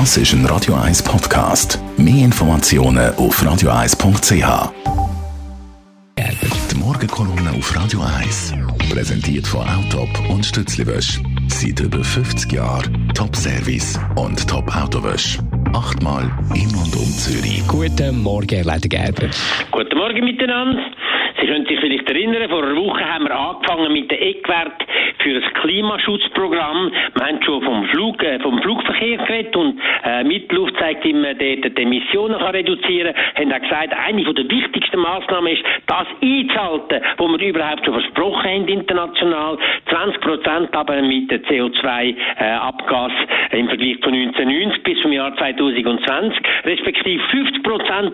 Das ist ein Radio 1 Podcast. Mehr Informationen auf radio1.ch. Die Morgenkolumne auf Radio 1 präsentiert von Autop und Stützliwösch. Seit über 50 Jahren Top-Service und Top-Autowösch. Achtmal in und um Zürich. Guten Morgen, Herr Leiter Gerber. Guten Morgen miteinander. Sie können sich vielleicht erinnern, vor einer Woche haben wir angefangen mit den Eckwert für das Klimaschutzprogramm. Wir haben schon vom, Flug, äh, vom Flugverkehr geredet und äh, Mittelluft zeigt immer, der die Emissionen kann reduzieren kann. Haben auch gesagt, eine der wichtigsten Maßnahmen ist, das einzuhalten, was wir überhaupt schon versprochen haben international. 20 Prozent aber mit der CO2-Abgas äh, im Vergleich zu 1990 bis zum Jahr 2020, respektive 50 Prozent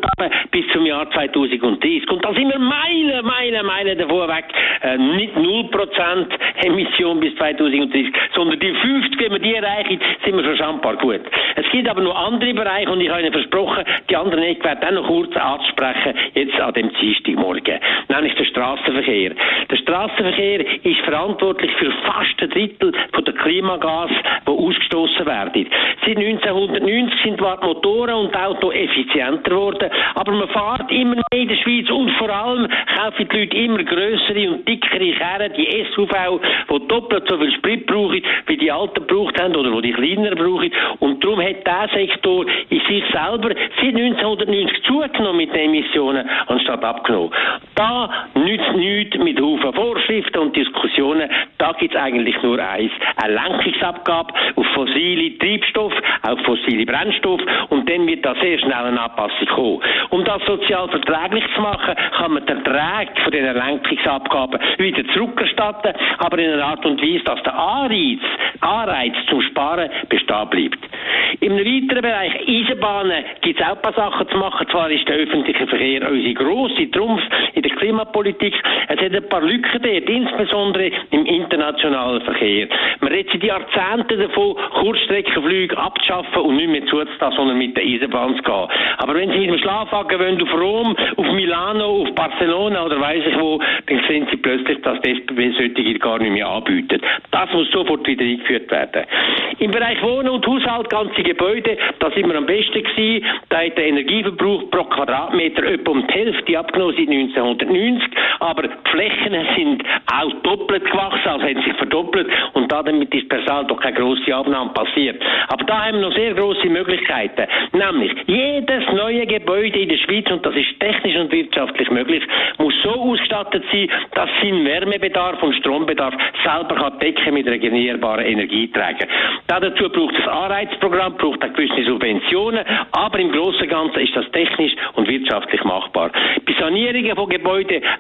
bis zum Jahr 2030. Und da sind wir Meilen Meilen, Meilen, davor weg. Äh, nicht 0% Emission bis 2030, sondern die 50, wenn wir die erreichen, sind wir schon schambar gut. Es gibt aber noch andere Bereiche und ich habe Ihnen versprochen, die anderen Eckwerte auch noch kurz anzusprechen, jetzt an dem Dienstagmorgen. Nämlich der Straßenverkehr. Der Straßenverkehr ist verantwortlich für fast ein Drittel von der Klimagase, die ausgestoßen werden. Seit 1990 sind die Motoren und Auto effizienter geworden, aber man fährt immer mehr in der Schweiz und vor allem kaufen die Leute immer grössere und dickere Kerren, die SUV, die doppelt so viel Sprit brauchen, wie die alten gebraucht haben oder die kleineren brauchen. Und darum hat dieser Sektor in sich selber seit 1990 zugenommen mit den Emissionen, anstatt abgenommen. Da nützt nichts mit Haufen Vorschriften und Diskussionen. Da gibt es eigentlich nur eins. Eine Lenkungsabgabe auf fossile Treibstoffe, auf fossile Brennstoffe und dann wird da sehr schnell eine Anpassung kommen. Um das sozial verträglich zu machen, kann man den Erträge von diesen Lenkungsabgaben wieder zurückerstatten, aber in einer Art und Weise, dass der Anreiz, Anreiz zum Sparen bestehen bleibt. Im weiteren Bereich Eisenbahnen gibt es auch ein paar Sachen zu machen. Zwar ist der öffentliche Verkehr unsere grosse Trumpf in der Klimapolitik. Es hat ein paar Lücken dort, insbesondere im internationalen Verkehr. Man redet seit Jahrzehnten davon, Kurzstreckenflüge abzuschaffen und nicht mehr zuzulassen, sondern mit der Eisenbahn zu gehen. Aber wenn Sie mit dem Schlafwagen wollen, auf Rom, auf Milano, auf Barcelona oder weiß ich wo, dann sehen Sie plötzlich, dass das SBB solche gar nicht mehr anbietet. Das muss sofort wieder eingeführt werden. Im Bereich Wohnen und Haushalt, ganze Gebäude, da sind wir am besten gewesen. Da hat der Energieverbrauch pro Quadratmeter etwa um die Hälfte abgenommen seit 1990. Aber die Flächen sind auch doppelt gewachsen, also haben sich verdoppelt. Und damit ist per Saldo keine grosse Abnahme passiert. Aber da haben wir noch sehr grosse Möglichkeiten. Nämlich, jedes neue Gebäude in der Schweiz, und das ist technisch und wirtschaftlich möglich, muss so ausgestattet sein, dass sein Wärmebedarf und Strombedarf selber kann decken mit regenierbaren Energieträgern. Dazu braucht es Anreizprogramm, braucht auch gewisse Subventionen, aber im Großen und Ganzen ist das technisch und wirtschaftlich machbar. Bei Sanierungen von Gebäuden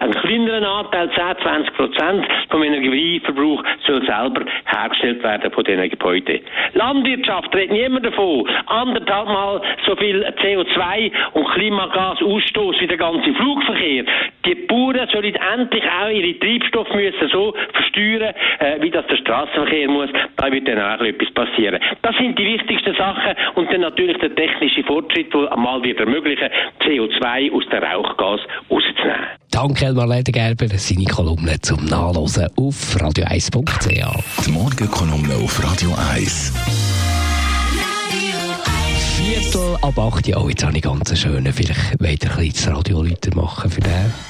ein kleineren Anteil, 10, 20 Prozent vom Energieverbrauch soll selber hergestellt werden von diesen Gebäuden. Landwirtschaft redet niemand davon. Anderthalb Mal so viel CO2 und Klimagasausstoß wie der ganze Flugverkehr. Die Bauern sollen endlich auch ihre Treibstoffe müssen so versteuern, äh, wie das der Straßenverkehr muss. Da wird dann auch etwas passieren. Das sind die wichtigsten Sachen und dann natürlich der technische Fortschritt, der einmal wird ermöglichen, CO2 aus der Rauchgas rauszunehmen. Danke, Elmar Ledergerber, seine Kolumne zum Nachlesen auf radio1.ch. Die Morgenkolumne auf Radio 1. Viertel ab 8 Uhr. Oh, jetzt habe ich ganz einen schönen. Vielleicht wollt ihr ein bisschen das Radio machen für den.